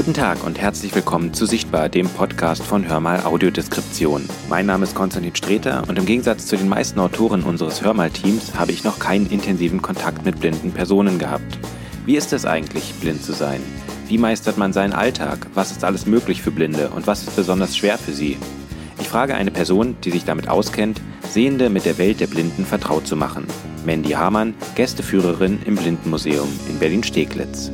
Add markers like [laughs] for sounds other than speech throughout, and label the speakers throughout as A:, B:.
A: Guten Tag und herzlich willkommen zu Sichtbar, dem Podcast von Hörmal Audiodeskription. Mein Name ist Konstantin Streter und im Gegensatz zu den meisten Autoren unseres Hörmal-Teams habe ich noch keinen intensiven Kontakt mit blinden Personen gehabt. Wie ist es eigentlich, blind zu sein? Wie meistert man seinen Alltag? Was ist alles möglich für Blinde und was ist besonders schwer für sie? Ich frage eine Person, die sich damit auskennt, Sehende mit der Welt der Blinden vertraut zu machen. Mandy Hamann, Gästeführerin im Blindenmuseum in Berlin-Steglitz.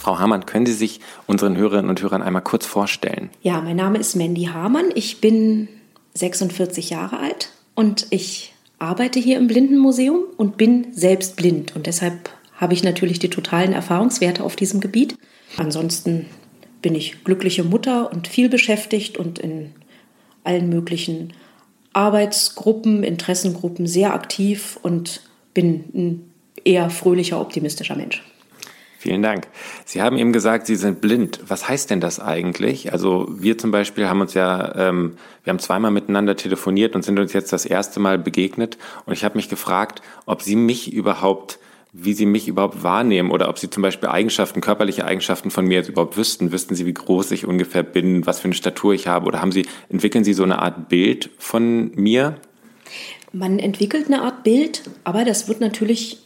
A: Frau Hamann, können Sie sich unseren Hörerinnen und Hörern einmal kurz vorstellen?
B: Ja, mein Name ist Mandy Hamann. Ich bin 46 Jahre alt und ich arbeite hier im Blindenmuseum und bin selbst blind. Und deshalb habe ich natürlich die totalen Erfahrungswerte auf diesem Gebiet. Ansonsten bin ich glückliche Mutter und viel beschäftigt und in allen möglichen Arbeitsgruppen, Interessengruppen sehr aktiv und bin ein eher fröhlicher, optimistischer Mensch.
A: Vielen Dank. Sie haben eben gesagt, Sie sind blind. Was heißt denn das eigentlich? Also wir zum Beispiel haben uns ja, ähm, wir haben zweimal miteinander telefoniert und sind uns jetzt das erste Mal begegnet. Und ich habe mich gefragt, ob Sie mich überhaupt wie Sie mich überhaupt wahrnehmen oder ob Sie zum Beispiel Eigenschaften, körperliche Eigenschaften von mir jetzt überhaupt wüssten. Wüssten Sie, wie groß ich ungefähr bin, was für eine Statur ich habe oder haben Sie, entwickeln Sie so eine Art Bild von mir?
B: Man entwickelt eine Art Bild, aber das wird natürlich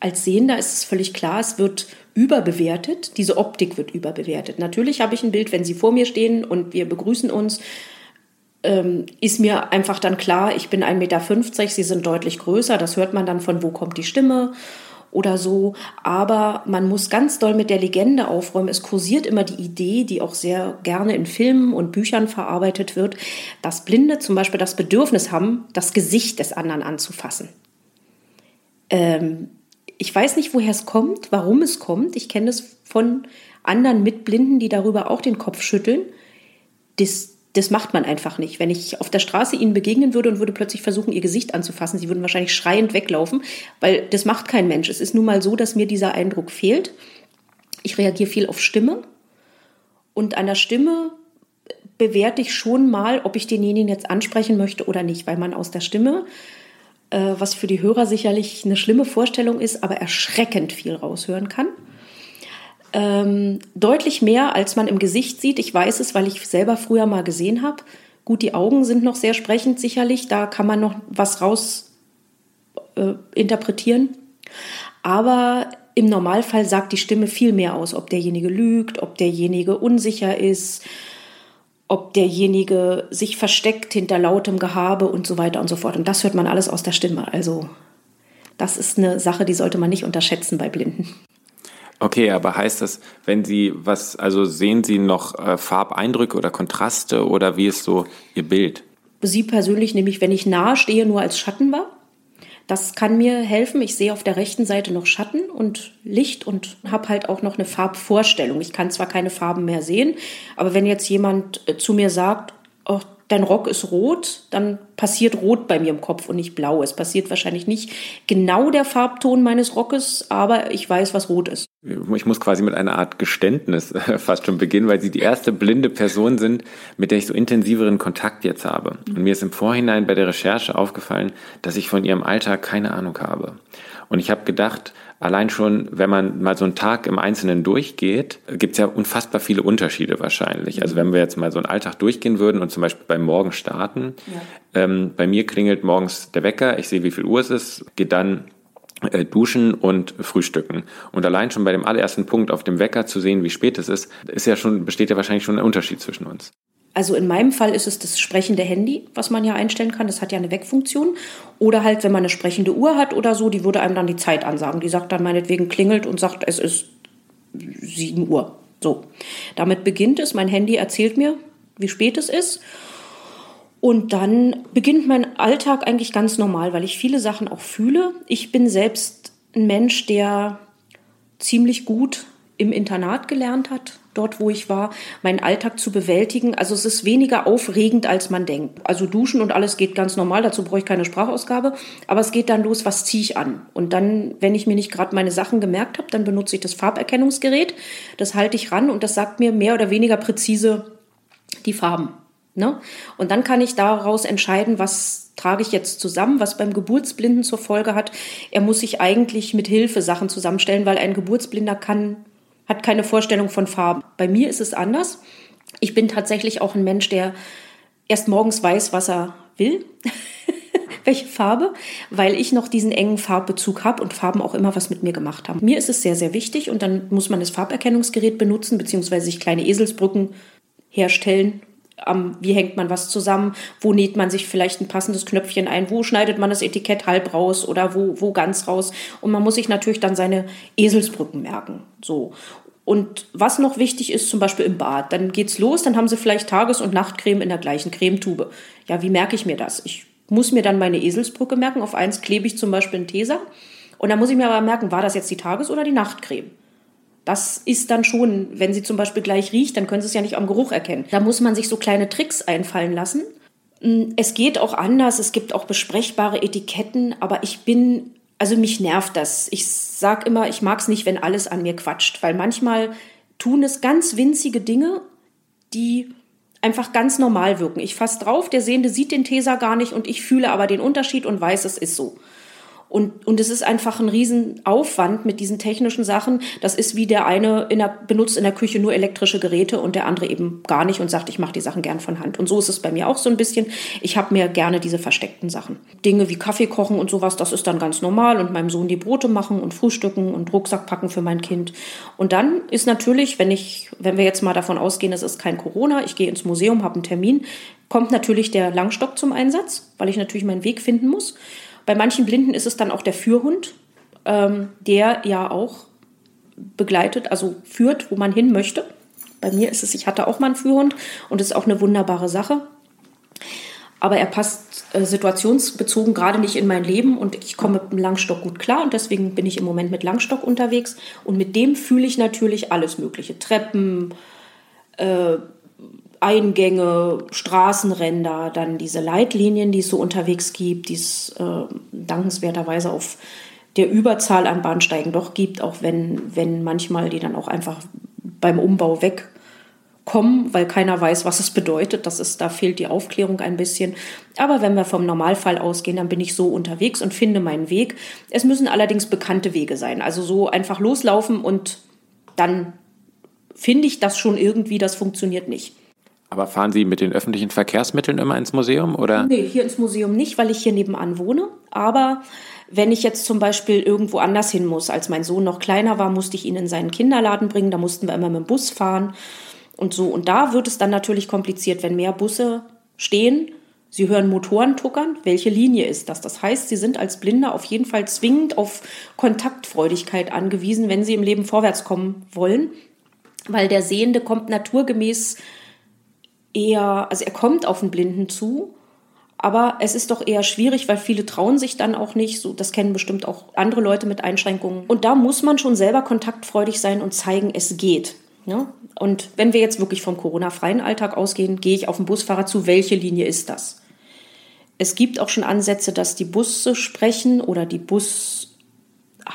B: als Sehender ist es völlig klar, es wird überbewertet. Diese Optik wird überbewertet. Natürlich habe ich ein Bild, wenn Sie vor mir stehen und wir begrüßen uns, ähm, ist mir einfach dann klar, ich bin 1,50 Meter, Sie sind deutlich größer. Das hört man dann von, wo kommt die Stimme oder so. Aber man muss ganz doll mit der Legende aufräumen. Es kursiert immer die Idee, die auch sehr gerne in Filmen und Büchern verarbeitet wird, dass Blinde zum Beispiel das Bedürfnis haben, das Gesicht des anderen anzufassen. Ähm, ich weiß nicht, woher es kommt, warum es kommt. Ich kenne es von anderen Mitblinden, die darüber auch den Kopf schütteln. Das, das macht man einfach nicht. Wenn ich auf der Straße ihnen begegnen würde und würde plötzlich versuchen, ihr Gesicht anzufassen, sie würden wahrscheinlich schreiend weglaufen, weil das macht kein Mensch. Es ist nun mal so, dass mir dieser Eindruck fehlt. Ich reagiere viel auf Stimme und an der Stimme bewerte ich schon mal, ob ich denjenigen jetzt ansprechen möchte oder nicht, weil man aus der Stimme äh, was für die Hörer sicherlich eine schlimme Vorstellung ist, aber erschreckend viel raushören kann. Ähm, deutlich mehr, als man im Gesicht sieht. Ich weiß es, weil ich selber früher mal gesehen habe. Gut, die Augen sind noch sehr sprechend sicherlich, da kann man noch was raus äh, interpretieren. Aber im Normalfall sagt die Stimme viel mehr aus, ob derjenige lügt, ob derjenige unsicher ist, ob derjenige sich versteckt hinter lautem Gehabe und so weiter und so fort. Und das hört man alles aus der Stimme. Also das ist eine Sache, die sollte man nicht unterschätzen bei Blinden.
A: Okay, aber heißt das, wenn Sie was, also sehen Sie noch äh, Farbeindrücke oder Kontraste oder wie ist so Ihr Bild?
B: Sie persönlich nämlich, wenn ich nahe stehe, nur als Schatten war. Das kann mir helfen. Ich sehe auf der rechten Seite noch Schatten und Licht und habe halt auch noch eine Farbvorstellung. Ich kann zwar keine Farben mehr sehen, aber wenn jetzt jemand äh, zu mir sagt, oh, dein Rock ist rot, dann passiert rot bei mir im Kopf und nicht blau. Es passiert wahrscheinlich nicht genau der Farbton meines Rockes, aber ich weiß, was rot ist.
A: Ich muss quasi mit einer Art Geständnis fast schon beginnen, weil Sie die erste blinde Person sind, mit der ich so intensiveren Kontakt jetzt habe. Und mir ist im Vorhinein bei der Recherche aufgefallen, dass ich von Ihrem Alltag keine Ahnung habe. Und ich habe gedacht, allein schon, wenn man mal so einen Tag im Einzelnen durchgeht, gibt es ja unfassbar viele Unterschiede wahrscheinlich. Also wenn wir jetzt mal so einen Alltag durchgehen würden und zum Beispiel beim Morgen starten, ja. ähm, bei mir klingelt morgens der Wecker, ich sehe, wie viel Uhr es ist, geht dann äh, duschen und frühstücken. Und allein schon bei dem allerersten Punkt auf dem Wecker zu sehen, wie spät es ist, ist ja schon, besteht ja wahrscheinlich schon ein Unterschied zwischen uns.
B: Also in meinem Fall ist es das sprechende Handy, was man ja einstellen kann. Das hat ja eine Wegfunktion. Oder halt, wenn man eine sprechende Uhr hat oder so, die würde einem dann die Zeit ansagen. Die sagt dann meinetwegen klingelt und sagt, es ist 7 Uhr. So. Damit beginnt es. Mein Handy erzählt mir, wie spät es ist. Und dann beginnt mein Alltag eigentlich ganz normal, weil ich viele Sachen auch fühle. Ich bin selbst ein Mensch, der ziemlich gut im Internat gelernt hat, dort wo ich war, meinen Alltag zu bewältigen. Also es ist weniger aufregend, als man denkt. Also duschen und alles geht ganz normal, dazu brauche ich keine Sprachausgabe. Aber es geht dann los, was ziehe ich an? Und dann, wenn ich mir nicht gerade meine Sachen gemerkt habe, dann benutze ich das Farberkennungsgerät. Das halte ich ran und das sagt mir mehr oder weniger präzise die Farben. Ne? Und dann kann ich daraus entscheiden, was trage ich jetzt zusammen, was beim Geburtsblinden zur Folge hat. Er muss sich eigentlich mit Hilfe Sachen zusammenstellen, weil ein Geburtsblinder kann hat keine Vorstellung von Farben. Bei mir ist es anders. Ich bin tatsächlich auch ein Mensch, der erst morgens weiß, was er will, [laughs] welche Farbe, weil ich noch diesen engen Farbbezug habe und Farben auch immer was mit mir gemacht haben. Mir ist es sehr, sehr wichtig und dann muss man das Farberkennungsgerät benutzen, beziehungsweise sich kleine Eselsbrücken herstellen. Um, wie hängt man was zusammen? Wo näht man sich vielleicht ein passendes Knöpfchen ein? Wo schneidet man das Etikett halb raus oder wo, wo ganz raus? Und man muss sich natürlich dann seine Eselsbrücken merken. So. Und was noch wichtig ist, zum Beispiel im Bad, dann geht's los, dann haben sie vielleicht Tages- und Nachtcreme in der gleichen Cremetube. Ja, wie merke ich mir das? Ich muss mir dann meine Eselsbrücke merken. Auf eins klebe ich zum Beispiel einen Teser. Und dann muss ich mir aber merken, war das jetzt die Tages- oder die Nachtcreme? Das ist dann schon, wenn sie zum Beispiel gleich riecht, dann können sie es ja nicht am Geruch erkennen. Da muss man sich so kleine Tricks einfallen lassen. Mm, es geht auch anders, es gibt auch besprechbare Etiketten, aber ich bin also mich nervt das. Ich sag immer, ich mag es nicht, wenn alles an mir quatscht, weil manchmal tun es ganz winzige Dinge, die einfach ganz normal wirken. Ich fasse drauf, der Sehende sieht den Teser gar nicht und ich fühle aber den Unterschied und weiß, es ist so. Und, und es ist einfach ein Riesenaufwand mit diesen technischen Sachen. Das ist wie der eine in der, benutzt in der Küche nur elektrische Geräte und der andere eben gar nicht und sagt, ich mache die Sachen gern von Hand. Und so ist es bei mir auch so ein bisschen. Ich habe mir gerne diese versteckten Sachen. Dinge wie Kaffee kochen und sowas, das ist dann ganz normal und meinem Sohn die Brote machen und frühstücken und Rucksack packen für mein Kind. Und dann ist natürlich, wenn ich, wenn wir jetzt mal davon ausgehen, es ist kein Corona, ich gehe ins Museum, habe einen Termin, kommt natürlich der Langstock zum Einsatz, weil ich natürlich meinen Weg finden muss. Bei manchen Blinden ist es dann auch der Führhund, ähm, der ja auch begleitet, also führt, wo man hin möchte. Bei mir ist es, ich hatte auch mal einen Führhund und das ist auch eine wunderbare Sache. Aber er passt äh, situationsbezogen gerade nicht in mein Leben und ich komme mit dem Langstock gut klar und deswegen bin ich im Moment mit Langstock unterwegs und mit dem fühle ich natürlich alles Mögliche. Treppen, äh, Eingänge, Straßenränder, dann diese Leitlinien, die es so unterwegs gibt, die es äh, dankenswerterweise auf der Überzahl an Bahnsteigen doch gibt, auch wenn, wenn manchmal die dann auch einfach beim Umbau wegkommen, weil keiner weiß, was es bedeutet. Das ist, da fehlt die Aufklärung ein bisschen. Aber wenn wir vom Normalfall ausgehen, dann bin ich so unterwegs und finde meinen Weg. Es müssen allerdings bekannte Wege sein. Also so einfach loslaufen und dann finde ich das schon irgendwie, das funktioniert nicht.
A: Aber fahren Sie mit den öffentlichen Verkehrsmitteln immer ins Museum oder?
B: Nee, hier ins Museum nicht, weil ich hier nebenan wohne. Aber wenn ich jetzt zum Beispiel irgendwo anders hin muss, als mein Sohn noch kleiner war, musste ich ihn in seinen Kinderladen bringen. Da mussten wir immer mit dem Bus fahren und so. Und da wird es dann natürlich kompliziert, wenn mehr Busse stehen. Sie hören Motoren tuckern. Welche Linie ist das? Das heißt, Sie sind als Blinder auf jeden Fall zwingend auf Kontaktfreudigkeit angewiesen, wenn Sie im Leben vorwärts kommen wollen. Weil der Sehende kommt naturgemäß eher, also er kommt auf den Blinden zu, aber es ist doch eher schwierig, weil viele trauen sich dann auch nicht. So, das kennen bestimmt auch andere Leute mit Einschränkungen. Und da muss man schon selber kontaktfreudig sein und zeigen, es geht. Ne? Und wenn wir jetzt wirklich vom Corona-freien Alltag ausgehen, gehe ich auf den Busfahrer zu, welche Linie ist das? Es gibt auch schon Ansätze, dass die Busse sprechen oder die Bus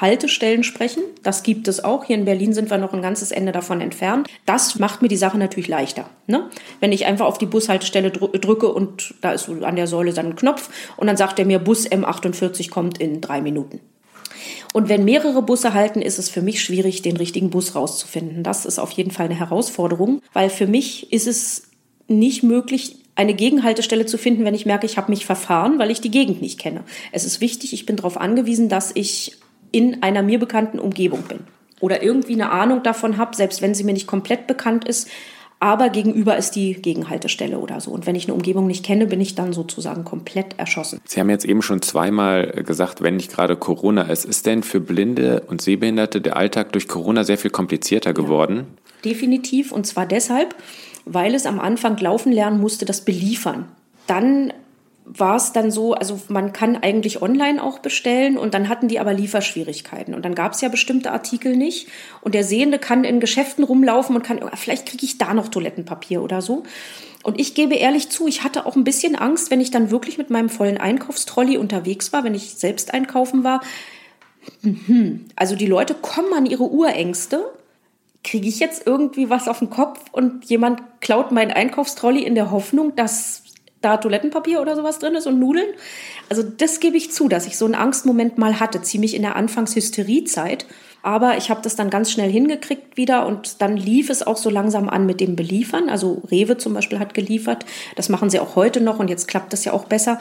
B: Haltestellen sprechen. Das gibt es auch. Hier in Berlin sind wir noch ein ganzes Ende davon entfernt. Das macht mir die Sache natürlich leichter. Ne? Wenn ich einfach auf die Bushaltestelle drücke und da ist an der Säule dann ein Knopf und dann sagt er mir, Bus M48 kommt in drei Minuten. Und wenn mehrere Busse halten, ist es für mich schwierig, den richtigen Bus rauszufinden. Das ist auf jeden Fall eine Herausforderung, weil für mich ist es nicht möglich, eine Gegenhaltestelle zu finden, wenn ich merke, ich habe mich verfahren, weil ich die Gegend nicht kenne. Es ist wichtig, ich bin darauf angewiesen, dass ich in einer mir bekannten Umgebung bin. Oder irgendwie eine Ahnung davon habe, selbst wenn sie mir nicht komplett bekannt ist, aber gegenüber ist die Gegenhaltestelle oder so. Und wenn ich eine Umgebung nicht kenne, bin ich dann sozusagen komplett erschossen.
A: Sie haben jetzt eben schon zweimal gesagt, wenn nicht gerade Corona ist. Ist denn für Blinde und Sehbehinderte der Alltag durch Corona sehr viel komplizierter geworden?
B: Ja, definitiv. Und zwar deshalb, weil es am Anfang laufen lernen musste, das Beliefern. Dann war es dann so, also man kann eigentlich online auch bestellen und dann hatten die aber Lieferschwierigkeiten und dann gab es ja bestimmte Artikel nicht und der Sehende kann in Geschäften rumlaufen und kann, vielleicht kriege ich da noch Toilettenpapier oder so. Und ich gebe ehrlich zu, ich hatte auch ein bisschen Angst, wenn ich dann wirklich mit meinem vollen Einkaufstrolley unterwegs war, wenn ich selbst einkaufen war. Mhm. Also die Leute kommen an ihre Urängste. Kriege ich jetzt irgendwie was auf den Kopf und jemand klaut meinen Einkaufstrolley in der Hoffnung, dass da Toilettenpapier oder sowas drin ist und Nudeln. Also das gebe ich zu, dass ich so einen Angstmoment mal hatte, ziemlich in der Anfangshysteriezeit. Aber ich habe das dann ganz schnell hingekriegt wieder und dann lief es auch so langsam an mit dem Beliefern. Also Rewe zum Beispiel hat geliefert. Das machen sie auch heute noch und jetzt klappt das ja auch besser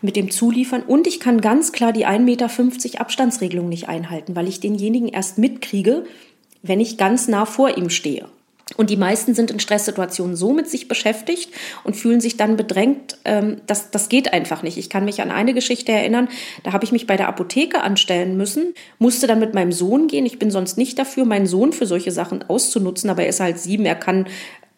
B: mit dem Zuliefern. Und ich kann ganz klar die 1,50 Meter Abstandsregelung nicht einhalten, weil ich denjenigen erst mitkriege, wenn ich ganz nah vor ihm stehe. Und die meisten sind in Stresssituationen so mit sich beschäftigt und fühlen sich dann bedrängt. Ähm, das, das geht einfach nicht. Ich kann mich an eine Geschichte erinnern, da habe ich mich bei der Apotheke anstellen müssen, musste dann mit meinem Sohn gehen. Ich bin sonst nicht dafür, meinen Sohn für solche Sachen auszunutzen, aber er ist halt sieben, er kann,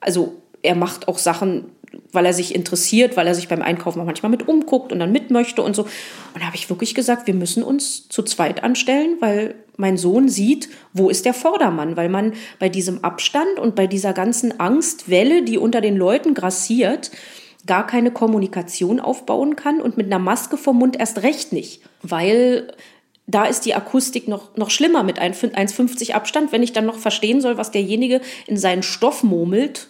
B: also er macht auch Sachen, weil er sich interessiert, weil er sich beim Einkaufen auch manchmal mit umguckt und dann mit möchte und so. Und da habe ich wirklich gesagt, wir müssen uns zu zweit anstellen, weil mein Sohn sieht, wo ist der Vordermann, weil man bei diesem Abstand und bei dieser ganzen Angstwelle, die unter den Leuten grassiert, gar keine Kommunikation aufbauen kann und mit einer Maske vom Mund erst recht nicht, weil da ist die Akustik noch, noch schlimmer mit 1,50 Abstand. Wenn ich dann noch verstehen soll, was derjenige in seinen Stoff murmelt,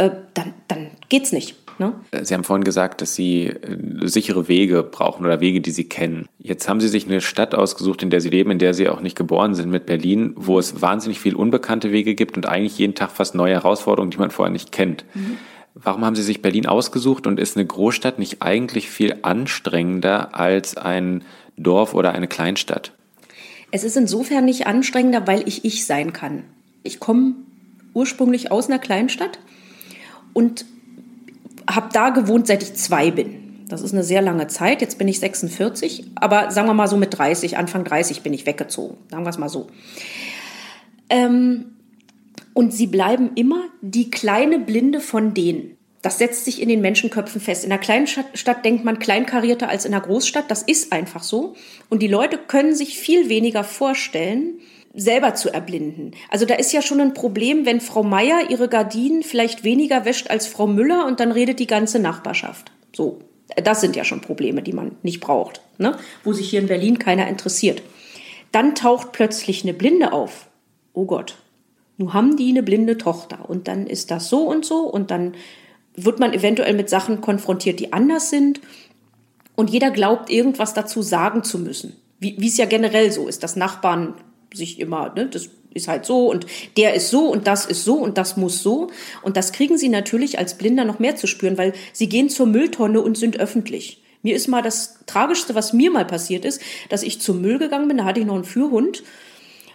B: äh, dann, dann geht's nicht. Ne?
A: Sie haben vorhin gesagt, dass Sie äh, sichere Wege brauchen oder Wege, die Sie kennen. Jetzt haben Sie sich eine Stadt ausgesucht, in der Sie leben, in der Sie auch nicht geboren sind, mit Berlin, wo es wahnsinnig viel unbekannte Wege gibt und eigentlich jeden Tag fast neue Herausforderungen, die man vorher nicht kennt. Mhm. Warum haben Sie sich Berlin ausgesucht und ist eine Großstadt nicht eigentlich viel anstrengender als ein Dorf oder eine Kleinstadt?
B: Es ist insofern nicht anstrengender, weil ich ich sein kann. Ich komme ursprünglich aus einer Kleinstadt und habe da gewohnt, seit ich zwei bin. Das ist eine sehr lange Zeit. Jetzt bin ich 46, aber sagen wir mal so mit 30, Anfang 30 bin ich weggezogen. Sagen wir es mal so. Ähm, und sie bleiben immer die kleine Blinde von denen. Das setzt sich in den Menschenköpfen fest. In einer kleinen Stadt, denkt man kleinkarierter als in einer Großstadt. Das ist einfach so. Und die Leute können sich viel weniger vorstellen, selber zu erblinden. Also da ist ja schon ein Problem, wenn Frau Meier ihre Gardinen vielleicht weniger wäscht als Frau Müller und dann redet die ganze Nachbarschaft. So, das sind ja schon Probleme, die man nicht braucht, ne? wo sich hier in Berlin keiner interessiert. Dann taucht plötzlich eine Blinde auf. Oh Gott, nun haben die eine blinde Tochter und dann ist das so und so und dann wird man eventuell mit Sachen konfrontiert, die anders sind und jeder glaubt, irgendwas dazu sagen zu müssen. Wie, wie es ja generell so ist, dass Nachbarn sich immer, ne, das ist halt so und der ist so und das ist so und das muss so. Und das kriegen sie natürlich als Blinder noch mehr zu spüren, weil sie gehen zur Mülltonne und sind öffentlich. Mir ist mal das Tragischste, was mir mal passiert ist, dass ich zum Müll gegangen bin, da hatte ich noch einen Führhund.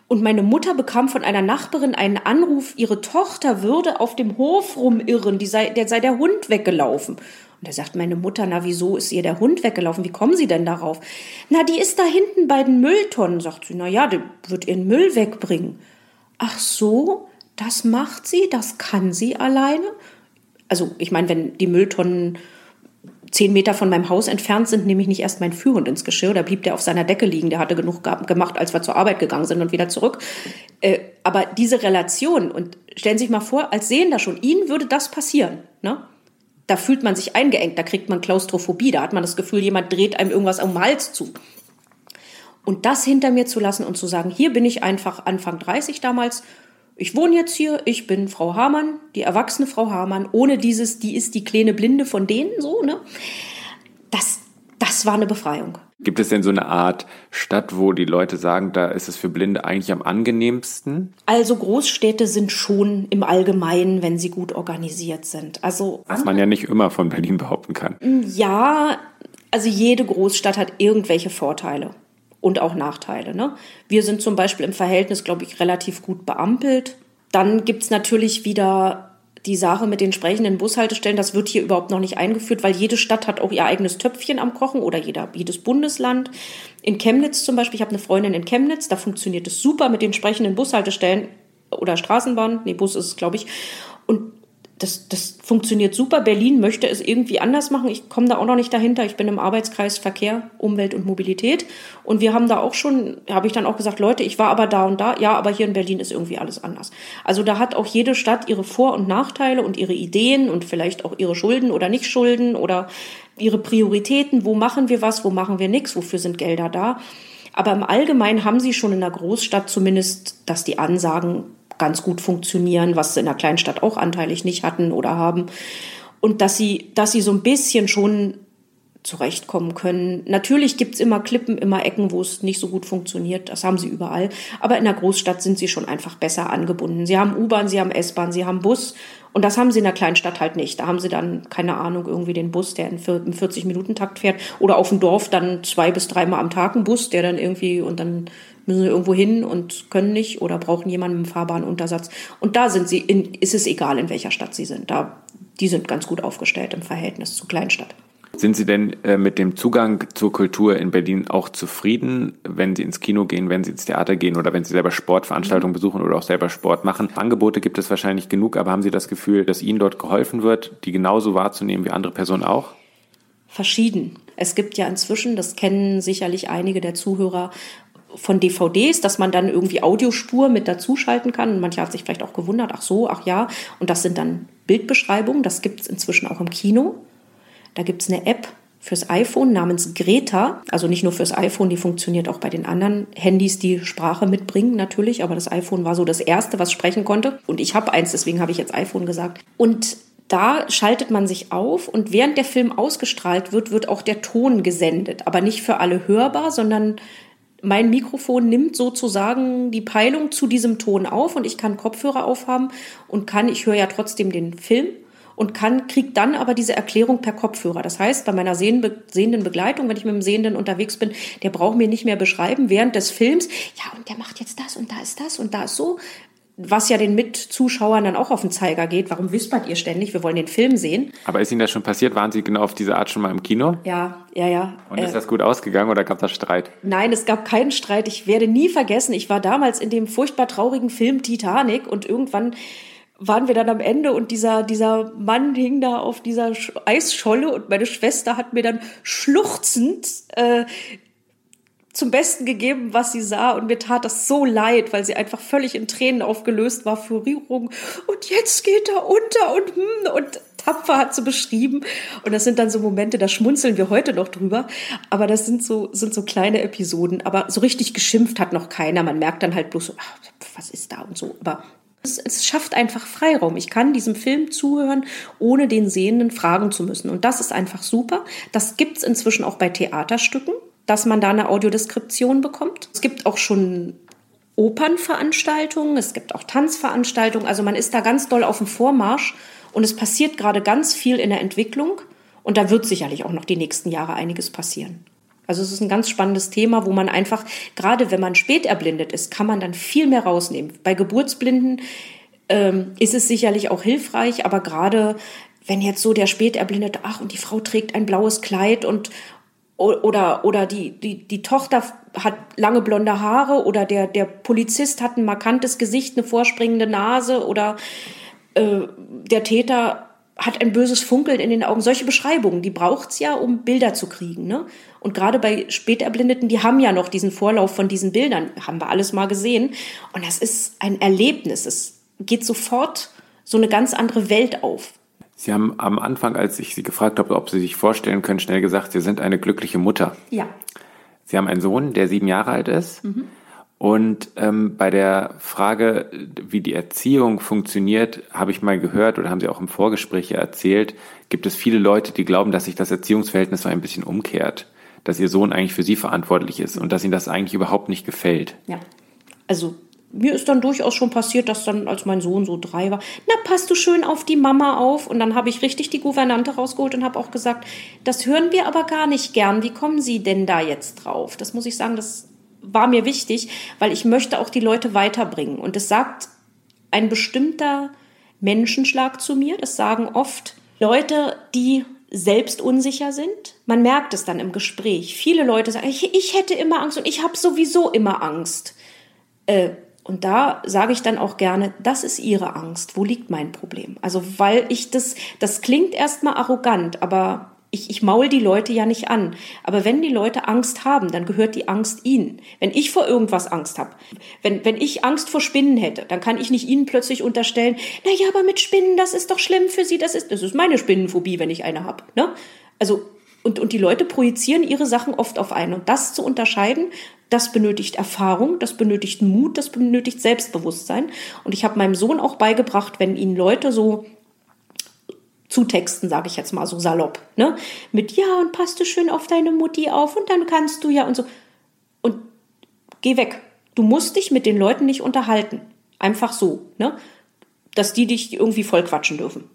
B: Und meine Mutter bekam von einer Nachbarin einen Anruf, ihre Tochter würde auf dem Hof rumirren, die sei, der sei der Hund weggelaufen. Und da sagt meine Mutter, na, wieso ist ihr der Hund weggelaufen? Wie kommen Sie denn darauf? Na, die ist da hinten bei den Mülltonnen, sagt sie. Na ja, die wird ihren Müll wegbringen. Ach so, das macht sie, das kann sie alleine? Also, ich meine, wenn die Mülltonnen zehn Meter von meinem Haus entfernt sind, nehme ich nicht erst meinen Führhund ins Geschirr. Da blieb der auf seiner Decke liegen. Der hatte genug gemacht, als wir zur Arbeit gegangen sind und wieder zurück. Äh, aber diese Relation, und stellen Sie sich mal vor, als Sehender schon, Ihnen würde das passieren. Ne? Da fühlt man sich eingeengt, da kriegt man Klaustrophobie, da hat man das Gefühl, jemand dreht einem irgendwas den Hals zu. Und das hinter mir zu lassen und zu sagen, hier bin ich einfach Anfang 30 damals, ich wohne jetzt hier, ich bin Frau Hamann, die erwachsene Frau Hamann, ohne dieses, die ist die kleine Blinde von denen, so, ne? Das, das war eine Befreiung.
A: Gibt es denn so eine Art Stadt, wo die Leute sagen, da ist es für Blinde eigentlich am angenehmsten?
B: Also Großstädte sind schon im Allgemeinen, wenn sie gut organisiert sind. Also
A: was man ja nicht immer von Berlin behaupten kann.
B: Ja, also jede Großstadt hat irgendwelche Vorteile und auch Nachteile. Ne? Wir sind zum Beispiel im Verhältnis, glaube ich, relativ gut beampelt. Dann gibt es natürlich wieder die Sache mit den sprechenden Bushaltestellen, das wird hier überhaupt noch nicht eingeführt, weil jede Stadt hat auch ihr eigenes Töpfchen am Kochen oder jeder, jedes Bundesland. In Chemnitz zum Beispiel, ich habe eine Freundin in Chemnitz, da funktioniert es super mit den sprechenden Bushaltestellen oder Straßenbahn, nee, Bus ist es, glaube ich. Und das, das funktioniert super. Berlin möchte es irgendwie anders machen. Ich komme da auch noch nicht dahinter. Ich bin im Arbeitskreis Verkehr, Umwelt und Mobilität. Und wir haben da auch schon, habe ich dann auch gesagt, Leute, ich war aber da und da. Ja, aber hier in Berlin ist irgendwie alles anders. Also da hat auch jede Stadt ihre Vor- und Nachteile und ihre Ideen und vielleicht auch ihre Schulden oder nicht Schulden oder ihre Prioritäten. Wo machen wir was? Wo machen wir nichts? Wofür sind Gelder da? Aber im Allgemeinen haben sie schon in der Großstadt zumindest, dass die Ansagen ganz gut funktionieren, was sie in der Kleinstadt auch anteilig nicht hatten oder haben. Und dass sie, dass sie so ein bisschen schon zurechtkommen können. Natürlich gibt's immer Klippen, immer Ecken, wo es nicht so gut funktioniert. Das haben sie überall. Aber in der Großstadt sind sie schon einfach besser angebunden. Sie haben U-Bahn, sie haben S-Bahn, sie haben Bus. Und das haben sie in der Kleinstadt halt nicht. Da haben sie dann, keine Ahnung, irgendwie den Bus, der im 40-Minuten-Takt fährt. Oder auf dem Dorf dann zwei bis dreimal am Tag ein Bus, der dann irgendwie, und dann müssen sie irgendwo hin und können nicht oder brauchen jemanden im Fahrbahnuntersatz. Und da sind sie, in, ist es egal, in welcher Stadt sie sind. Da, die sind ganz gut aufgestellt im Verhältnis zur Kleinstadt.
A: Sind Sie denn äh, mit dem Zugang zur Kultur in Berlin auch zufrieden, wenn Sie ins Kino gehen, wenn Sie ins Theater gehen oder wenn Sie selber Sportveranstaltungen mhm. besuchen oder auch selber Sport machen? Angebote gibt es wahrscheinlich genug, aber haben Sie das Gefühl, dass Ihnen dort geholfen wird, die genauso wahrzunehmen wie andere Personen auch?
B: Verschieden. Es gibt ja inzwischen, das kennen sicherlich einige der Zuhörer, von DVDs, dass man dann irgendwie Audiospur mit dazuschalten kann. Und manche hat sich vielleicht auch gewundert, ach so, ach ja. Und das sind dann Bildbeschreibungen. Das gibt es inzwischen auch im Kino. Da gibt es eine App fürs iPhone namens Greta. Also nicht nur fürs iPhone, die funktioniert auch bei den anderen Handys, die Sprache mitbringen natürlich. Aber das iPhone war so das erste, was sprechen konnte. Und ich habe eins, deswegen habe ich jetzt iPhone gesagt. Und da schaltet man sich auf und während der Film ausgestrahlt wird, wird auch der Ton gesendet. Aber nicht für alle hörbar, sondern mein Mikrofon nimmt sozusagen die Peilung zu diesem Ton auf und ich kann Kopfhörer aufhaben und kann, ich höre ja trotzdem den Film und kann, kriegt dann aber diese Erklärung per Kopfhörer. Das heißt, bei meiner sehenden Begleitung, wenn ich mit dem Sehenden unterwegs bin, der braucht mir nicht mehr beschreiben während des Films, ja, und der macht jetzt das und da ist das und da ist so. Was ja den Mitzuschauern dann auch auf den Zeiger geht. Warum wispert ihr ständig? Wir wollen den Film sehen.
A: Aber ist Ihnen das schon passiert? Waren Sie genau auf diese Art schon mal im Kino?
B: Ja, ja, ja.
A: Und ist äh, das gut ausgegangen oder gab es Streit?
B: Nein, es gab keinen Streit. Ich werde nie vergessen, ich war damals in dem furchtbar traurigen Film Titanic und irgendwann waren wir dann am Ende und dieser, dieser Mann hing da auf dieser Eisscholle und meine Schwester hat mir dann schluchzend äh, zum Besten gegeben, was sie sah und mir tat das so leid, weil sie einfach völlig in Tränen aufgelöst war für Rührung. Und jetzt geht er unter und hm, und tapfer hat sie beschrieben. Und das sind dann so Momente, da schmunzeln wir heute noch drüber, aber das sind so sind so kleine Episoden, aber so richtig geschimpft hat noch keiner, man merkt dann halt bloß ach, was ist da und so, aber es, es schafft einfach Freiraum. Ich kann diesem Film zuhören, ohne den Sehenden fragen zu müssen. Und das ist einfach super. Das gibt's inzwischen auch bei Theaterstücken, dass man da eine Audiodeskription bekommt. Es gibt auch schon Opernveranstaltungen, es gibt auch Tanzveranstaltungen. Also man ist da ganz doll auf dem Vormarsch und es passiert gerade ganz viel in der Entwicklung. Und da wird sicherlich auch noch die nächsten Jahre einiges passieren. Also es ist ein ganz spannendes Thema, wo man einfach, gerade wenn man spät erblindet ist, kann man dann viel mehr rausnehmen. Bei Geburtsblinden ähm, ist es sicherlich auch hilfreich, aber gerade wenn jetzt so der spät erblindete, ach, und die Frau trägt ein blaues Kleid und oder, oder die, die, die Tochter hat lange blonde Haare oder der, der Polizist hat ein markantes Gesicht, eine vorspringende Nase oder äh, der Täter hat ein böses Funkeln in den Augen. Solche Beschreibungen, die braucht's ja, um Bilder zu kriegen. Ne? Und gerade bei Späterblindeten, die haben ja noch diesen Vorlauf von diesen Bildern, haben wir alles mal gesehen. Und das ist ein Erlebnis. Es geht sofort so eine ganz andere Welt auf.
A: Sie haben am Anfang, als ich Sie gefragt habe, ob Sie sich vorstellen können, schnell gesagt, Sie sind eine glückliche Mutter.
B: Ja.
A: Sie haben einen Sohn, der sieben Jahre alt ist. Mhm. Und ähm, bei der Frage, wie die Erziehung funktioniert, habe ich mal gehört oder haben Sie auch im Vorgespräch erzählt, gibt es viele Leute, die glauben, dass sich das Erziehungsverhältnis so ein bisschen umkehrt, dass Ihr Sohn eigentlich für Sie verantwortlich ist und dass Ihnen das eigentlich überhaupt nicht gefällt.
B: Ja, also mir ist dann durchaus schon passiert, dass dann, als mein Sohn so drei war, na, passt du schön auf die Mama auf. Und dann habe ich richtig die Gouvernante rausgeholt und habe auch gesagt, das hören wir aber gar nicht gern. Wie kommen Sie denn da jetzt drauf? Das muss ich sagen, das war mir wichtig, weil ich möchte auch die Leute weiterbringen. Und es sagt ein bestimmter Menschenschlag zu mir. Das sagen oft Leute, die selbst unsicher sind. Man merkt es dann im Gespräch. Viele Leute sagen, ich, ich hätte immer Angst und ich habe sowieso immer Angst. Äh, und da sage ich dann auch gerne, das ist Ihre Angst. Wo liegt mein Problem? Also, weil ich das, das klingt erstmal arrogant, aber ich, ich maul die Leute ja nicht an. Aber wenn die Leute Angst haben, dann gehört die Angst ihnen. Wenn ich vor irgendwas Angst habe, wenn, wenn ich Angst vor Spinnen hätte, dann kann ich nicht ihnen plötzlich unterstellen, na ja, aber mit Spinnen, das ist doch schlimm für sie, das ist, das ist meine Spinnenphobie, wenn ich eine habe. Ne? Also, und, und die Leute projizieren ihre Sachen oft auf einen. Und das zu unterscheiden, das benötigt Erfahrung, das benötigt Mut, das benötigt Selbstbewusstsein. Und ich habe meinem Sohn auch beigebracht, wenn ihn Leute so zutexten, sage ich jetzt mal so salopp. Ne? Mit ja und passt du schön auf deine Mutti auf und dann kannst du ja und so. Und geh weg. Du musst dich mit den Leuten nicht unterhalten. Einfach so, ne? Dass die dich irgendwie voll quatschen dürfen.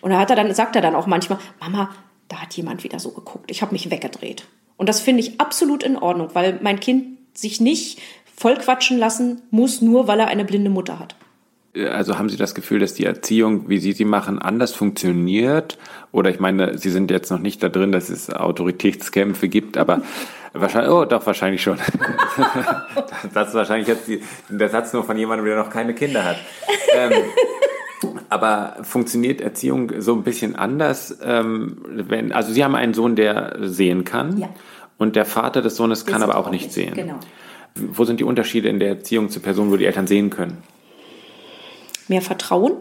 B: Und da hat er dann, sagt er dann auch manchmal, Mama, da hat jemand wieder so geguckt. Ich habe mich weggedreht. Und das finde ich absolut in Ordnung, weil mein Kind sich nicht voll quatschen lassen muss, nur weil er eine blinde Mutter hat.
A: Also haben Sie das Gefühl, dass die Erziehung, wie Sie sie machen, anders funktioniert? Oder ich meine, Sie sind jetzt noch nicht da drin, dass es Autoritätskämpfe gibt, aber [laughs] wahrscheinlich, oh, doch, wahrscheinlich schon. [laughs] das ist wahrscheinlich jetzt die, der Satz nur von jemandem, der noch keine Kinder hat. Ähm, [laughs] aber funktioniert Erziehung so ein bisschen anders? Ähm, wenn, also Sie haben einen Sohn, der sehen kann. Ja. Und der Vater des Sohnes kann aber auch nicht, nicht sehen. Genau. Wo sind die Unterschiede in der Erziehung zu Personen, wo die Eltern sehen können?
B: Mehr Vertrauen,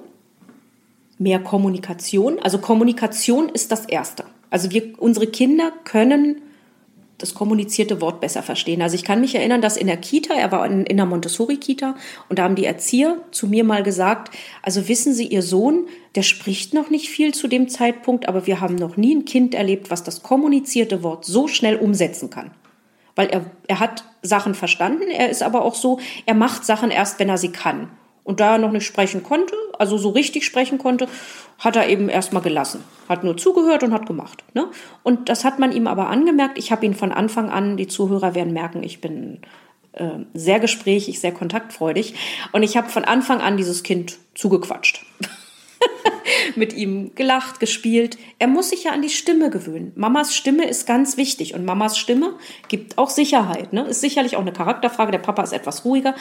B: mehr Kommunikation. Also Kommunikation ist das Erste. Also wir, unsere Kinder können das kommunizierte Wort besser verstehen. Also ich kann mich erinnern, dass in der Kita, er war in, in der Montessori-Kita, und da haben die Erzieher zu mir mal gesagt, also wissen Sie, Ihr Sohn, der spricht noch nicht viel zu dem Zeitpunkt, aber wir haben noch nie ein Kind erlebt, was das kommunizierte Wort so schnell umsetzen kann. Weil er, er hat Sachen verstanden, er ist aber auch so, er macht Sachen erst, wenn er sie kann. Und da er noch nicht sprechen konnte, also so richtig sprechen konnte, hat er eben erstmal gelassen. Hat nur zugehört und hat gemacht. Ne? Und das hat man ihm aber angemerkt. Ich habe ihn von Anfang an, die Zuhörer werden merken, ich bin äh, sehr gesprächig, sehr kontaktfreudig. Und ich habe von Anfang an dieses Kind zugequatscht. [laughs] mit ihm gelacht, gespielt. Er muss sich ja an die Stimme gewöhnen. Mamas Stimme ist ganz wichtig und Mamas Stimme gibt auch Sicherheit. Ne? Ist sicherlich auch eine Charakterfrage. Der Papa ist etwas ruhiger.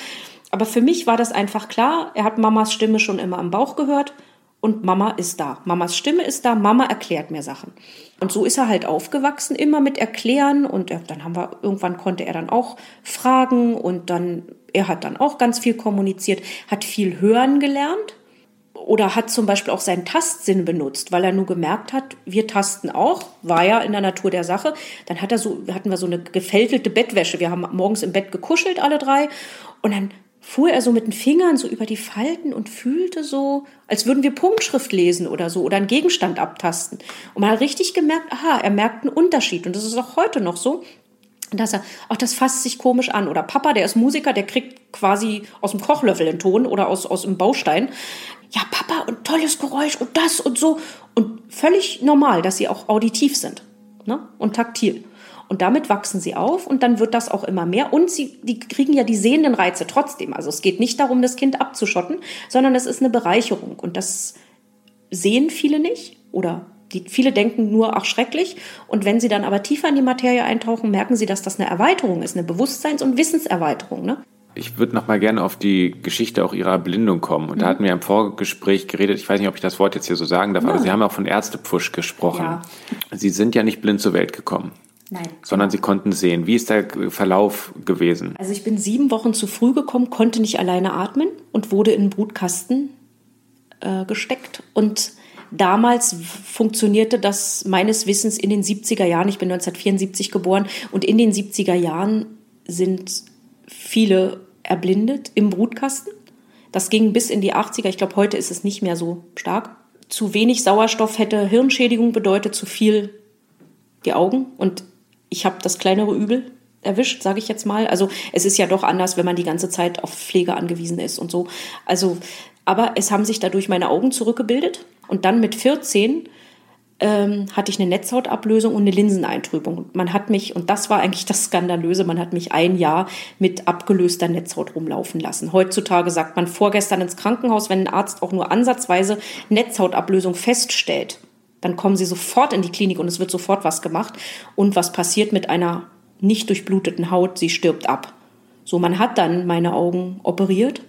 B: Aber für mich war das einfach klar. Er hat Mamas Stimme schon immer am Bauch gehört und Mama ist da. Mamas Stimme ist da, Mama erklärt mir Sachen. Und so ist er halt aufgewachsen, immer mit Erklären und dann haben wir, irgendwann konnte er dann auch fragen und dann, er hat dann auch ganz viel kommuniziert, hat viel hören gelernt oder hat zum Beispiel auch seinen Tastsinn benutzt, weil er nur gemerkt hat, wir tasten auch, war ja in der Natur der Sache. Dann hat er so, hatten wir so eine gefältelte Bettwäsche. Wir haben morgens im Bett gekuschelt, alle drei. Und dann fuhr er so mit den Fingern so über die Falten und fühlte so, als würden wir Punktschrift lesen oder so oder einen Gegenstand abtasten. Und man hat richtig gemerkt, aha, er merkt einen Unterschied. Und das ist auch heute noch so. Dass er, ach, das fasst sich komisch an. Oder Papa, der ist Musiker, der kriegt quasi aus dem Kochlöffel den Ton oder aus, aus dem Baustein ja, Papa, und tolles Geräusch und das und so. Und völlig normal, dass sie auch auditiv sind ne? und taktil. Und damit wachsen sie auf und dann wird das auch immer mehr. Und sie, die kriegen ja die sehenden Reize trotzdem. Also es geht nicht darum, das Kind abzuschotten, sondern es ist eine Bereicherung. Und das sehen viele nicht oder die, viele denken nur, ach schrecklich. Und wenn sie dann aber tiefer in die Materie eintauchen, merken sie, dass das eine Erweiterung ist, eine Bewusstseins- und Wissenserweiterung. Ne?
A: Ich würde noch mal gerne auf die Geschichte auch Ihrer Erblindung kommen. Und mhm. da hatten wir im Vorgespräch geredet, ich weiß nicht, ob ich das Wort jetzt hier so sagen darf, ja. aber Sie haben auch von Ärztepfusch gesprochen. Ja. Sie sind ja nicht blind zur Welt gekommen. Nein. Sondern Sie konnten sehen. Wie ist der Verlauf gewesen?
B: Also ich bin sieben Wochen zu früh gekommen, konnte nicht alleine atmen und wurde in den Brutkasten äh, gesteckt. Und damals funktionierte das meines Wissens in den 70er Jahren. Ich bin 1974 geboren und in den 70er Jahren sind viele erblindet im Brutkasten. Das ging bis in die 80er. Ich glaube, heute ist es nicht mehr so stark. Zu wenig Sauerstoff hätte Hirnschädigung bedeutet, zu viel die Augen. Und ich habe das kleinere Übel erwischt, sage ich jetzt mal. Also es ist ja doch anders, wenn man die ganze Zeit auf Pflege angewiesen ist und so. Also, aber es haben sich dadurch meine Augen zurückgebildet. Und dann mit 14 ähm, hatte ich eine Netzhautablösung und eine Linseneintrübung. Man hat mich, und das war eigentlich das Skandalöse, man hat mich ein Jahr mit abgelöster Netzhaut rumlaufen lassen. Heutzutage sagt man vorgestern ins Krankenhaus, wenn ein Arzt auch nur ansatzweise Netzhautablösung feststellt, dann kommen sie sofort in die Klinik und es wird sofort was gemacht. Und was passiert mit einer nicht durchbluteten Haut? Sie stirbt ab. So, man hat dann meine Augen operiert,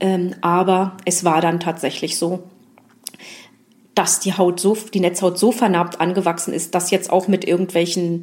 B: ähm, aber es war dann tatsächlich so, dass die Haut so, die Netzhaut so vernarbt angewachsen ist, dass jetzt auch mit irgendwelchen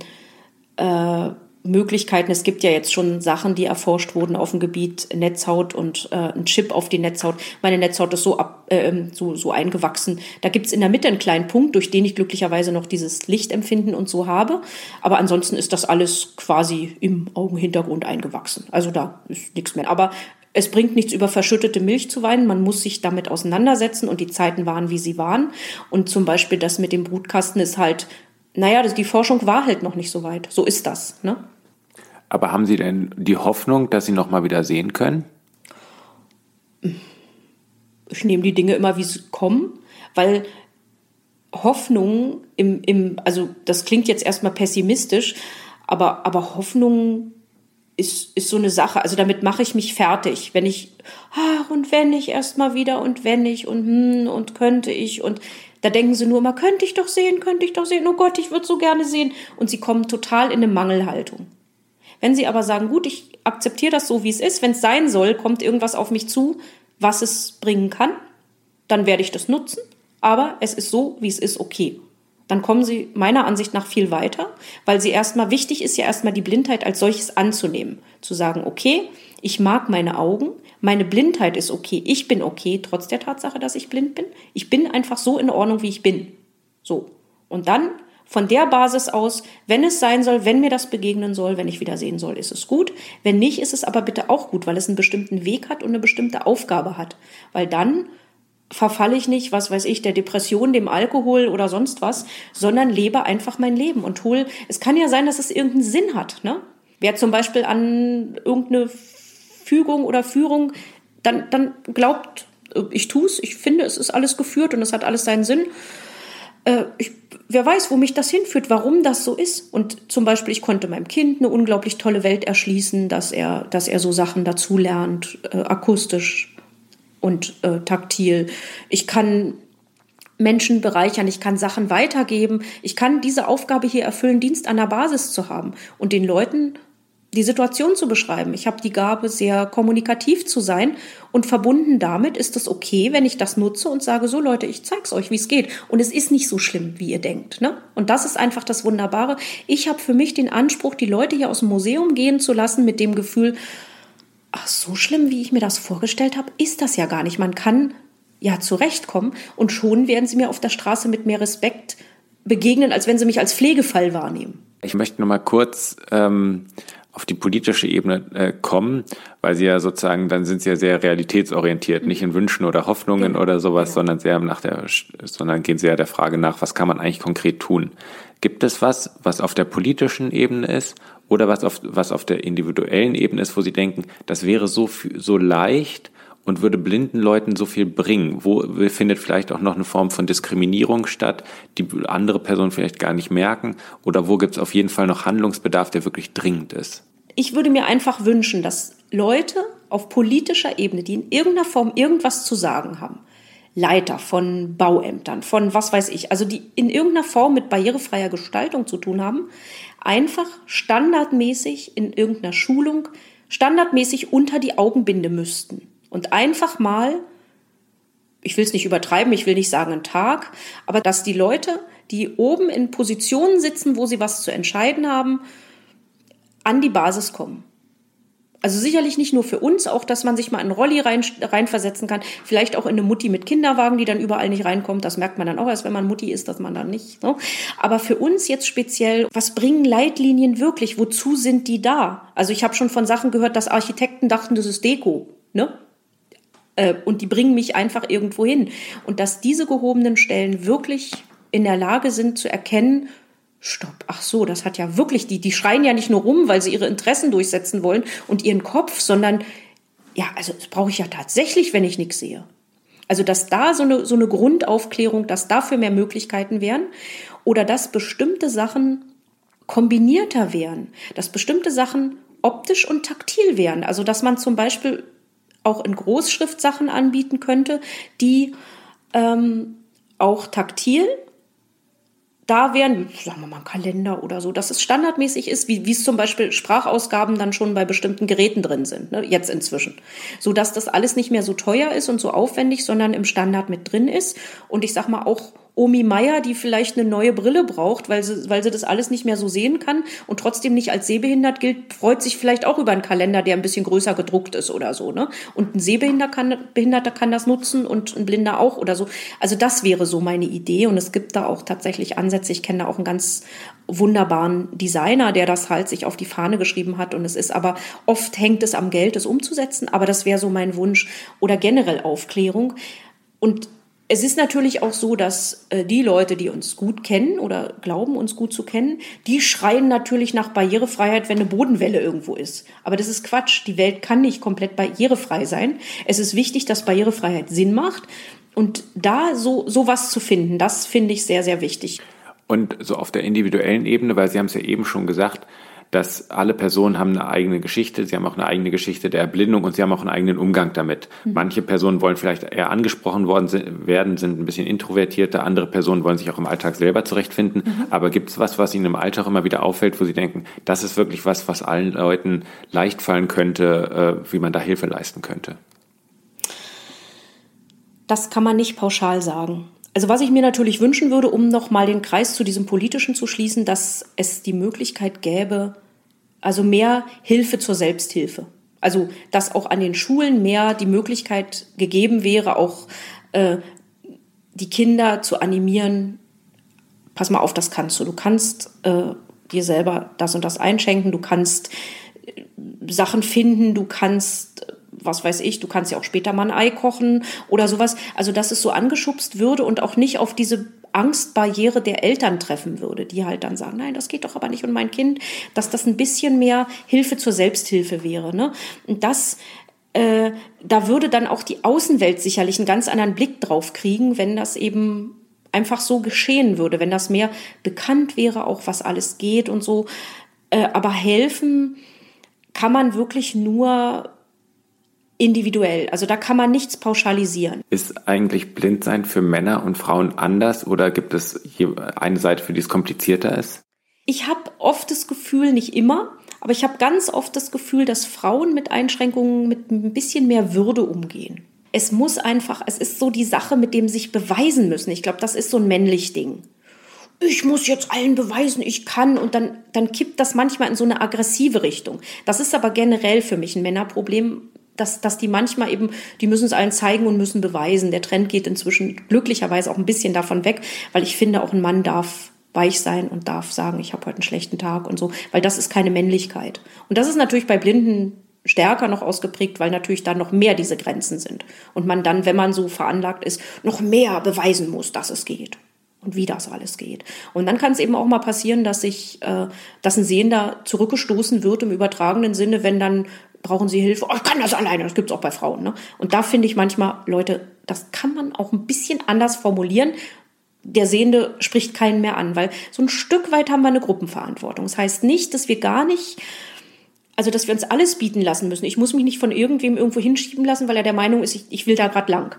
B: äh, Möglichkeiten, es gibt ja jetzt schon Sachen, die erforscht wurden auf dem Gebiet Netzhaut und äh, ein Chip auf die Netzhaut. Meine Netzhaut ist so, ab, äh, so, so eingewachsen. Da gibt es in der Mitte einen kleinen Punkt, durch den ich glücklicherweise noch dieses Lichtempfinden und so habe. Aber ansonsten ist das alles quasi im Augenhintergrund eingewachsen. Also da ist nichts mehr. Aber Es bringt nichts, über verschüttete Milch zu weinen. Man muss sich damit auseinandersetzen und die Zeiten waren, wie sie waren. Und zum Beispiel das mit dem Brutkasten ist halt, naja, die Forschung war halt noch nicht so weit. So ist das. Ne?
A: Aber haben Sie denn die Hoffnung, dass Sie noch mal wieder sehen können?
B: Ich nehme die Dinge immer, wie sie kommen, weil Hoffnung im, im, also das klingt jetzt erstmal pessimistisch, aber, aber Hoffnung ist, ist so eine Sache. Also damit mache ich mich fertig. Wenn ich, ach, und wenn ich erstmal wieder und wenn ich und hm, und könnte ich und da denken sie nur immer, könnte ich doch sehen, könnte ich doch sehen, oh Gott, ich würde so gerne sehen. Und sie kommen total in eine Mangelhaltung. Wenn sie aber sagen, gut, ich akzeptiere das so, wie es ist, wenn es sein soll, kommt irgendwas auf mich zu, was es bringen kann, dann werde ich das nutzen. Aber es ist so, wie es ist, okay. Dann kommen sie meiner Ansicht nach viel weiter, weil sie erstmal, wichtig ist ja erstmal die Blindheit als solches anzunehmen. Zu sagen, okay, ich mag meine Augen, meine Blindheit ist okay, ich bin okay, trotz der Tatsache, dass ich blind bin. Ich bin einfach so in Ordnung, wie ich bin. So. Und dann von der Basis aus, wenn es sein soll, wenn mir das begegnen soll, wenn ich wieder sehen soll, ist es gut. Wenn nicht, ist es aber bitte auch gut, weil es einen bestimmten Weg hat und eine bestimmte Aufgabe hat. Weil dann verfalle ich nicht, was weiß ich, der Depression, dem Alkohol oder sonst was, sondern lebe einfach mein Leben und hol. Es kann ja sein, dass es irgendeinen Sinn hat. Ne? Wer zum Beispiel an irgendeine Fügung oder Führung dann, dann glaubt, ich tue es, ich finde, es ist alles geführt und es hat alles seinen Sinn. Äh, ich wer weiß, wo mich das hinführt, warum das so ist. Und zum Beispiel, ich konnte meinem Kind eine unglaublich tolle Welt erschließen, dass er, dass er so Sachen dazulernt, äh, akustisch und äh, taktil. Ich kann Menschen bereichern, ich kann Sachen weitergeben, ich kann diese Aufgabe hier erfüllen, Dienst an der Basis zu haben und den Leuten die Situation zu beschreiben. Ich habe die Gabe, sehr kommunikativ zu sein und verbunden damit ist es okay, wenn ich das nutze und sage, so Leute, ich zeig's euch, wie es geht. Und es ist nicht so schlimm, wie ihr denkt. Ne? Und das ist einfach das Wunderbare. Ich habe für mich den Anspruch, die Leute hier aus dem Museum gehen zu lassen mit dem Gefühl, ach, so schlimm, wie ich mir das vorgestellt habe, ist das ja gar nicht. Man kann ja zurechtkommen und schon werden sie mir auf der Straße mit mehr Respekt begegnen, als wenn sie mich als Pflegefall wahrnehmen.
A: Ich möchte noch mal kurz ähm, auf die politische Ebene äh, kommen, weil sie ja sozusagen, dann sind sie ja sehr realitätsorientiert, nicht in Wünschen oder Hoffnungen genau. oder sowas, genau. sondern sehr nach der, sondern gehen sie ja der Frage nach, was kann man eigentlich konkret tun? Gibt es was, was auf der politischen Ebene ist oder was auf, was auf der individuellen Ebene ist, wo sie denken, das wäre so, so leicht und würde blinden Leuten so viel bringen? Wo findet vielleicht auch noch eine Form von Diskriminierung statt, die andere Personen vielleicht gar nicht merken? Oder wo gibt es auf jeden Fall noch Handlungsbedarf, der wirklich dringend ist?
B: Ich würde mir einfach wünschen, dass Leute auf politischer Ebene, die in irgendeiner Form irgendwas zu sagen haben, Leiter von Bauämtern, von was weiß ich, also die in irgendeiner Form mit barrierefreier Gestaltung zu tun haben, einfach standardmäßig in irgendeiner Schulung standardmäßig unter die Augenbinde müssten. Und einfach mal, ich will es nicht übertreiben, ich will nicht sagen einen Tag, aber dass die Leute, die oben in Positionen sitzen, wo sie was zu entscheiden haben, an die Basis kommen. Also sicherlich nicht nur für uns, auch dass man sich mal in einen Rolli rein, reinversetzen kann. Vielleicht auch in eine Mutti mit Kinderwagen, die dann überall nicht reinkommt. Das merkt man dann auch erst, wenn man Mutti ist, dass man dann nicht. So. Aber für uns jetzt speziell, was bringen Leitlinien wirklich? Wozu sind die da? Also ich habe schon von Sachen gehört, dass Architekten dachten, das ist Deko. Ne? Äh, und die bringen mich einfach irgendwo hin. Und dass diese gehobenen Stellen wirklich in der Lage sind zu erkennen, Stopp, ach so, das hat ja wirklich, die, die schreien ja nicht nur rum, weil sie ihre Interessen durchsetzen wollen und ihren Kopf, sondern ja, also das brauche ich ja tatsächlich, wenn ich nichts sehe. Also, dass da so eine, so eine Grundaufklärung, dass dafür mehr Möglichkeiten wären oder dass bestimmte Sachen kombinierter wären, dass bestimmte Sachen optisch und taktil wären. Also, dass man zum Beispiel auch in Großschrift Sachen anbieten könnte, die ähm, auch taktil da wären, sagen wir mal, Kalender oder so, dass es standardmäßig ist, wie, wie es zum Beispiel Sprachausgaben dann schon bei bestimmten Geräten drin sind, ne, jetzt inzwischen. So dass das alles nicht mehr so teuer ist und so aufwendig, sondern im Standard mit drin ist. Und ich sag mal auch Omi Meier, die vielleicht eine neue Brille braucht, weil sie, weil sie das alles nicht mehr so sehen kann und trotzdem nicht als sehbehindert gilt, freut sich vielleicht auch über einen Kalender, der ein bisschen größer gedruckt ist oder so. Ne? Und ein Sehbehinderter kann, Behinderter kann das nutzen und ein Blinder auch oder so. Also das wäre so meine Idee und es gibt da auch tatsächlich Ansätze. Ich kenne da auch einen ganz wunderbaren Designer, der das halt sich auf die Fahne geschrieben hat und es ist aber oft hängt es am Geld, es umzusetzen, aber das wäre so mein Wunsch oder generell Aufklärung. Und es ist natürlich auch so, dass äh, die Leute, die uns gut kennen oder glauben, uns gut zu kennen, die schreien natürlich nach Barrierefreiheit, wenn eine Bodenwelle irgendwo ist. Aber das ist Quatsch. Die Welt kann nicht komplett barrierefrei sein. Es ist wichtig, dass Barrierefreiheit Sinn macht. Und da so sowas zu finden, das finde ich sehr, sehr wichtig.
A: Und so auf der individuellen Ebene, weil Sie haben es ja eben schon gesagt, dass alle Personen haben eine eigene Geschichte, sie haben auch eine eigene Geschichte der Erblindung und sie haben auch einen eigenen Umgang damit. Mhm. Manche Personen wollen vielleicht eher angesprochen worden werden, sind ein bisschen introvertierter, andere Personen wollen sich auch im Alltag selber zurechtfinden. Mhm. Aber gibt es was, was ihnen im Alltag immer wieder auffällt, wo sie denken, das ist wirklich was, was allen Leuten leicht fallen könnte, äh, wie man da Hilfe leisten könnte?
B: Das kann man nicht pauschal sagen. Also was ich mir natürlich wünschen würde, um nochmal den Kreis zu diesem Politischen zu schließen, dass es die Möglichkeit gäbe, also mehr Hilfe zur Selbsthilfe. Also dass auch an den Schulen mehr die Möglichkeit gegeben wäre, auch äh, die Kinder zu animieren, pass mal auf, das kannst du. Du kannst äh, dir selber das und das einschenken, du kannst äh, Sachen finden, du kannst was weiß ich, du kannst ja auch später mal ein Ei kochen oder sowas. Also, dass es so angeschubst würde und auch nicht auf diese Angstbarriere der Eltern treffen würde, die halt dann sagen, nein, das geht doch aber nicht und mein Kind, dass das ein bisschen mehr Hilfe zur Selbsthilfe wäre. Ne? Und das, äh, da würde dann auch die Außenwelt sicherlich einen ganz anderen Blick drauf kriegen, wenn das eben einfach so geschehen würde, wenn das mehr bekannt wäre, auch was alles geht und so. Äh, aber helfen kann man wirklich nur individuell. Also da kann man nichts pauschalisieren.
A: Ist eigentlich Blindsein für Männer und Frauen anders oder gibt es eine Seite, für die es komplizierter ist?
B: Ich habe oft das Gefühl, nicht immer, aber ich habe ganz oft das Gefühl, dass Frauen mit Einschränkungen mit ein bisschen mehr Würde umgehen. Es muss einfach, es ist so die Sache, mit dem sich beweisen müssen. Ich glaube, das ist so ein männlich Ding ich muss jetzt allen beweisen, ich kann. Und dann, dann kippt das manchmal in so eine aggressive Richtung. Das ist aber generell für mich ein Männerproblem, dass, dass die manchmal eben, die müssen es allen zeigen und müssen beweisen. Der Trend geht inzwischen glücklicherweise auch ein bisschen davon weg, weil ich finde, auch ein Mann darf weich sein und darf sagen, ich habe heute einen schlechten Tag und so, weil das ist keine Männlichkeit. Und das ist natürlich bei Blinden stärker noch ausgeprägt, weil natürlich da noch mehr diese Grenzen sind. Und man dann, wenn man so veranlagt ist, noch mehr beweisen muss, dass es geht und wie das alles geht. Und dann kann es eben auch mal passieren, dass sich, äh, dass ein Sehender zurückgestoßen wird im übertragenen Sinne, wenn dann brauchen Sie Hilfe? Oh, ich kann das alleine. Das gibt es auch bei Frauen. Ne? Und da finde ich manchmal, Leute, das kann man auch ein bisschen anders formulieren. Der Sehende spricht keinen mehr an, weil so ein Stück weit haben wir eine Gruppenverantwortung. Das heißt nicht, dass wir gar nicht, also dass wir uns alles bieten lassen müssen. Ich muss mich nicht von irgendwem irgendwo hinschieben lassen, weil er der Meinung ist, ich, ich will da gerade lang.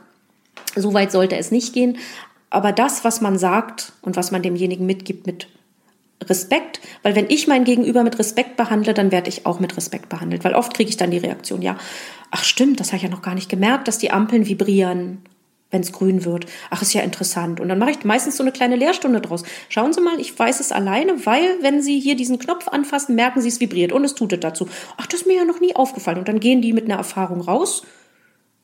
B: So weit sollte es nicht gehen. Aber das, was man sagt und was man demjenigen mitgibt mit Respekt, weil wenn ich mein Gegenüber mit Respekt behandle, dann werde ich auch mit Respekt behandelt, weil oft kriege ich dann die Reaktion, ja, ach stimmt, das habe ich ja noch gar nicht gemerkt, dass die Ampeln vibrieren, wenn es grün wird. Ach, ist ja interessant. Und dann mache ich meistens so eine kleine Lehrstunde draus. Schauen Sie mal, ich weiß es alleine, weil wenn Sie hier diesen Knopf anfassen, merken Sie, es vibriert und es tut es dazu. Ach, das ist mir ja noch nie aufgefallen. Und dann gehen die mit einer Erfahrung raus.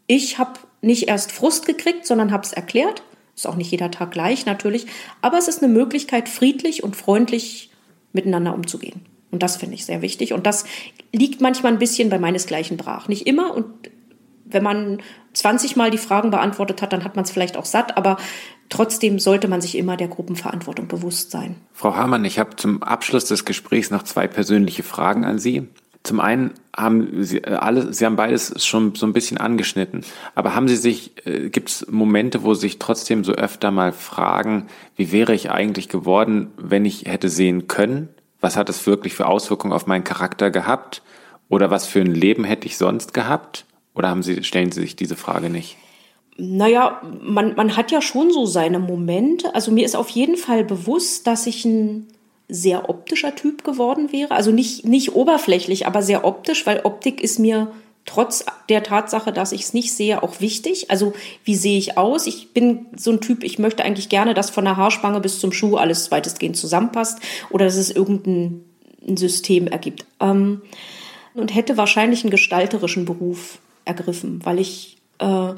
B: Ich habe nicht erst Frust gekriegt, sondern habe es erklärt ist auch nicht jeder Tag gleich natürlich, aber es ist eine Möglichkeit, friedlich und freundlich miteinander umzugehen. Und das finde ich sehr wichtig. Und das liegt manchmal ein bisschen bei meinesgleichen brach. Nicht immer. Und wenn man 20 Mal die Fragen beantwortet hat, dann hat man es vielleicht auch satt. Aber trotzdem sollte man sich immer der Gruppenverantwortung bewusst sein.
A: Frau Hamann, ich habe zum Abschluss des Gesprächs noch zwei persönliche Fragen an Sie. Zum einen haben Sie äh, alle, Sie haben beides schon so ein bisschen angeschnitten. Aber haben Sie sich, äh, gibt es Momente, wo Sie sich trotzdem so öfter mal fragen, wie wäre ich eigentlich geworden, wenn ich hätte sehen können? Was hat es wirklich für Auswirkungen auf meinen Charakter gehabt? Oder was für ein Leben hätte ich sonst gehabt? Oder haben Sie, stellen Sie sich diese Frage nicht?
B: Naja, man, man hat ja schon so seine Momente. Also mir ist auf jeden Fall bewusst, dass ich ein sehr optischer Typ geworden wäre. Also nicht, nicht oberflächlich, aber sehr optisch, weil Optik ist mir trotz der Tatsache, dass ich es nicht sehe, auch wichtig. Also wie sehe ich aus? Ich bin so ein Typ, ich möchte eigentlich gerne, dass von der Haarspange bis zum Schuh alles weitestgehend zusammenpasst oder dass es irgendein System ergibt. Ähm, und hätte wahrscheinlich einen gestalterischen Beruf ergriffen, weil ich äh,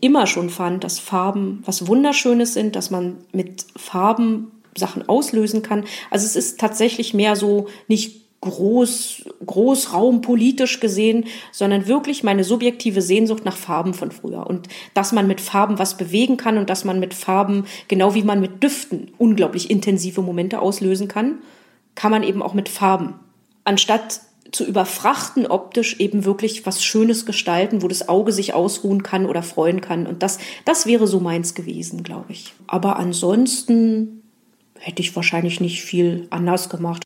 B: immer schon fand, dass Farben was Wunderschönes sind, dass man mit Farben Sachen auslösen kann. Also es ist tatsächlich mehr so nicht groß, Großraum politisch gesehen, sondern wirklich meine subjektive Sehnsucht nach Farben von früher. Und dass man mit Farben was bewegen kann und dass man mit Farben, genau wie man mit Düften unglaublich intensive Momente auslösen kann, kann man eben auch mit Farben. Anstatt zu überfrachten optisch eben wirklich was Schönes gestalten, wo das Auge sich ausruhen kann oder freuen kann. Und das, das wäre so meins gewesen, glaube ich. Aber ansonsten hätte ich wahrscheinlich nicht viel anders gemacht.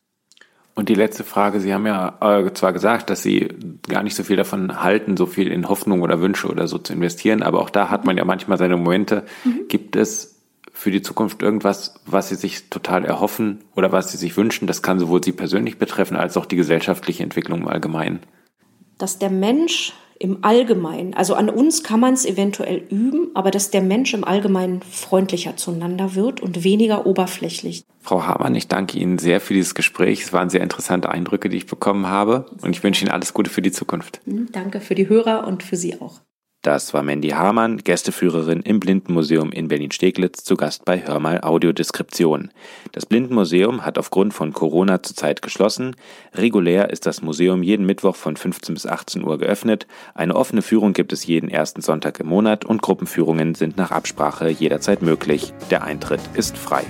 A: Und die letzte Frage, Sie haben ja äh, zwar gesagt, dass Sie gar nicht so viel davon halten, so viel in Hoffnung oder Wünsche oder so zu investieren, aber auch da hat man ja manchmal seine Momente. Mhm. Gibt es für die Zukunft irgendwas, was Sie sich total erhoffen oder was Sie sich wünschen? Das kann sowohl Sie persönlich betreffen als auch die gesellschaftliche Entwicklung im Allgemeinen.
B: Dass der Mensch im Allgemeinen, also an uns kann man es eventuell üben, aber dass der Mensch im Allgemeinen freundlicher zueinander wird und weniger oberflächlich.
A: Frau Hamann, ich danke Ihnen sehr für dieses Gespräch. Es waren sehr interessante Eindrücke, die ich bekommen habe und ich wünsche Ihnen alles Gute für die Zukunft.
B: Danke für die Hörer und für Sie auch.
A: Das war Mandy Hamann, Gästeführerin im Blindenmuseum in Berlin-Steglitz, zu Gast bei Hörmal Audiodeskription. Das Blindenmuseum hat aufgrund von Corona zurzeit geschlossen. Regulär ist das Museum jeden Mittwoch von 15 bis 18 Uhr geöffnet. Eine offene Führung gibt es jeden ersten Sonntag im Monat und Gruppenführungen sind nach Absprache jederzeit möglich. Der Eintritt ist frei.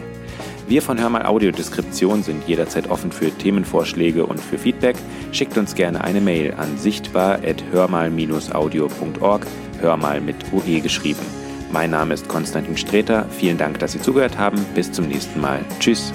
A: Wir von Hörmal Audiodeskription sind jederzeit offen für Themenvorschläge und für Feedback. Schickt uns gerne eine Mail an sichtbar.hörmal-audio.org, Hörmal mit UE geschrieben. Mein Name ist Konstantin Streter. Vielen Dank, dass Sie zugehört haben. Bis zum nächsten Mal. Tschüss.